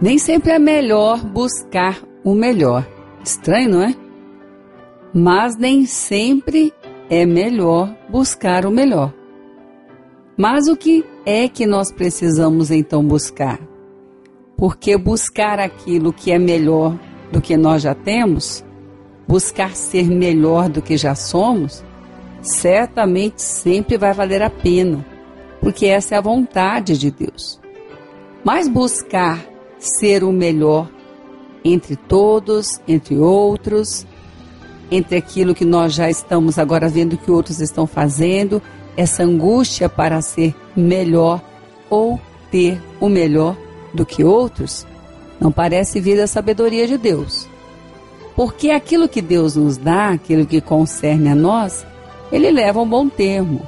Nem sempre é melhor buscar o melhor. Estranho, não é? Mas nem sempre é melhor buscar o melhor. Mas o que é que nós precisamos então buscar? Porque buscar aquilo que é melhor do que nós já temos, buscar ser melhor do que já somos, certamente sempre vai valer a pena, porque essa é a vontade de Deus. Mas buscar ser o melhor entre todos, entre outros, entre aquilo que nós já estamos agora vendo que outros estão fazendo, essa angústia para ser melhor ou ter o melhor do que outros, não parece vir da sabedoria de Deus. Porque aquilo que Deus nos dá, aquilo que concerne a nós, ele leva um bom termo.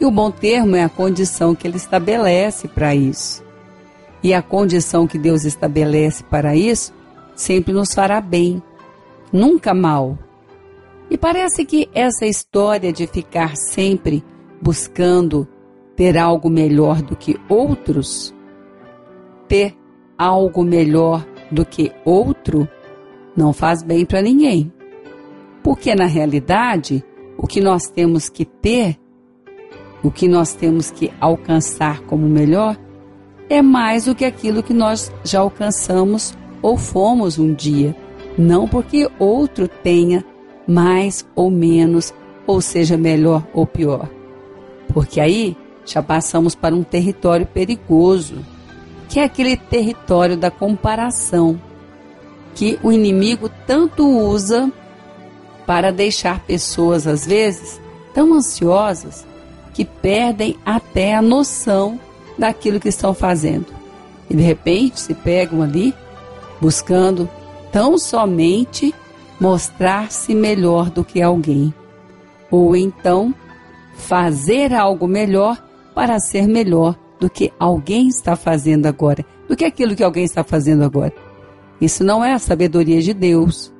E o bom termo é a condição que ele estabelece para isso. E a condição que Deus estabelece para isso sempre nos fará bem, nunca mal. E parece que essa história de ficar sempre buscando ter algo melhor do que outros, ter algo melhor do que outro, não faz bem para ninguém. Porque na realidade, o que nós temos que ter, o que nós temos que alcançar como melhor, é mais do que aquilo que nós já alcançamos ou fomos um dia, não porque outro tenha mais ou menos, ou seja, melhor ou pior. Porque aí já passamos para um território perigoso, que é aquele território da comparação, que o inimigo tanto usa para deixar pessoas, às vezes, tão ansiosas que perdem até a noção daquilo que estão fazendo. E de repente se pegam ali buscando tão somente mostrar-se melhor do que alguém, ou então fazer algo melhor para ser melhor do que alguém está fazendo agora, do que aquilo que alguém está fazendo agora. Isso não é a sabedoria de Deus.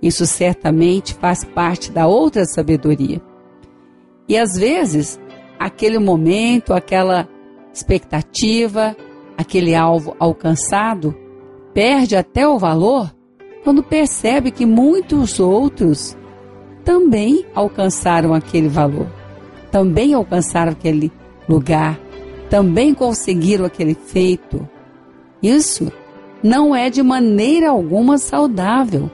Isso certamente faz parte da outra sabedoria. E às vezes, aquele momento, aquela expectativa, aquele alvo alcançado, perde até o valor quando percebe que muitos outros também alcançaram aquele valor, também alcançaram aquele lugar, também conseguiram aquele feito. Isso não é de maneira alguma saudável,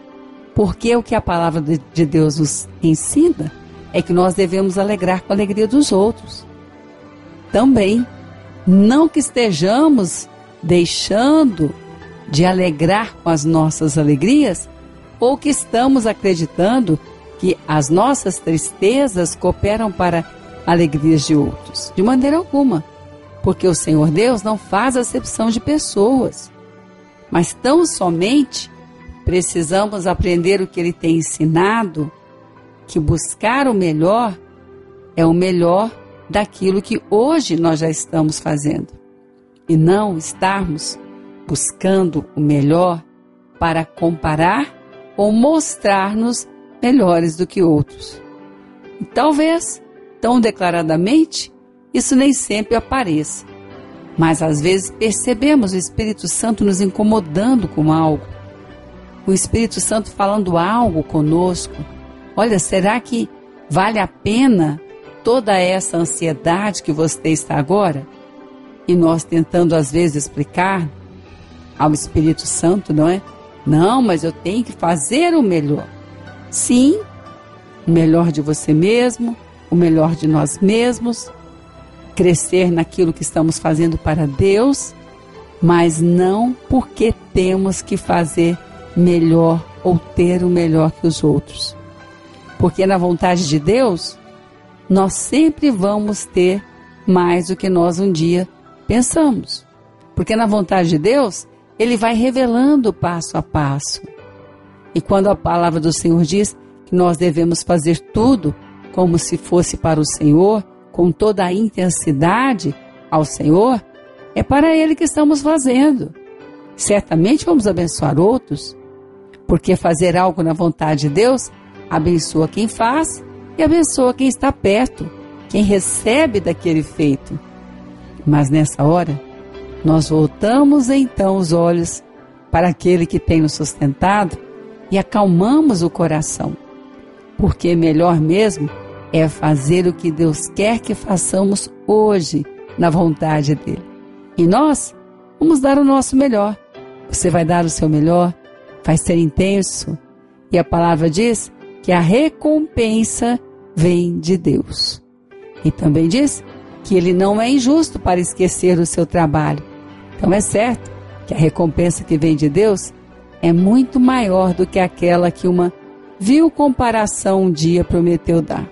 porque o que a palavra de Deus nos ensina é que nós devemos alegrar com a alegria dos outros. Também não que estejamos deixando de alegrar com as nossas alegrias ou que estamos acreditando que as nossas tristezas cooperam para alegrias de outros. De maneira alguma, porque o Senhor Deus não faz acepção de pessoas, mas tão somente precisamos aprender o que Ele tem ensinado, que buscar o melhor é o melhor daquilo que hoje nós já estamos fazendo e não estarmos buscando o melhor para comparar ou mostrar-nos melhores do que outros. E talvez, tão declaradamente, isso nem sempre apareça, mas às vezes percebemos o Espírito Santo nos incomodando com algo, o Espírito Santo falando algo conosco. Olha, será que vale a pena toda essa ansiedade que você está agora? E nós tentando às vezes explicar ao Espírito Santo, não é? Não, mas eu tenho que fazer o melhor. Sim, o melhor de você mesmo, o melhor de nós mesmos, crescer naquilo que estamos fazendo para Deus, mas não porque temos que fazer melhor ou ter o melhor que os outros. Porque na vontade de Deus, nós sempre vamos ter mais do que nós um dia pensamos. Porque na vontade de Deus, Ele vai revelando passo a passo. E quando a palavra do Senhor diz que nós devemos fazer tudo como se fosse para o Senhor, com toda a intensidade ao Senhor, é para Ele que estamos fazendo. Certamente vamos abençoar outros, porque fazer algo na vontade de Deus abençoa quem faz abençoa quem está perto, quem recebe daquele feito. Mas nessa hora, nós voltamos então os olhos para aquele que tem nos sustentado e acalmamos o coração, porque melhor mesmo é fazer o que Deus quer que façamos hoje, na vontade dele. E nós vamos dar o nosso melhor. Você vai dar o seu melhor, vai ser intenso. E a palavra diz que a recompensa vem de Deus. E também diz que ele não é injusto para esquecer o seu trabalho. Então é certo que a recompensa que vem de Deus é muito maior do que aquela que uma vil comparação um dia prometeu dar.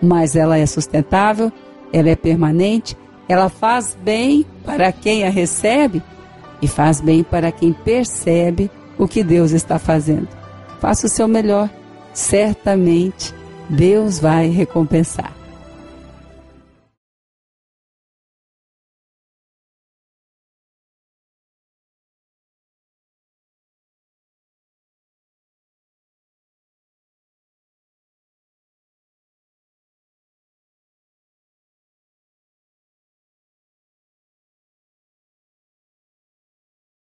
Mas ela é sustentável, ela é permanente, ela faz bem para quem a recebe e faz bem para quem percebe o que Deus está fazendo. Faça o seu melhor, certamente Deus vai recompensar.